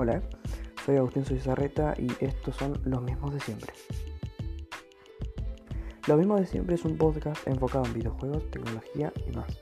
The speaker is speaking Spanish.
Hola, soy Agustín Suizarreta y estos son Los mismos de siempre. Los mismos de siempre es un podcast enfocado en videojuegos, tecnología y más.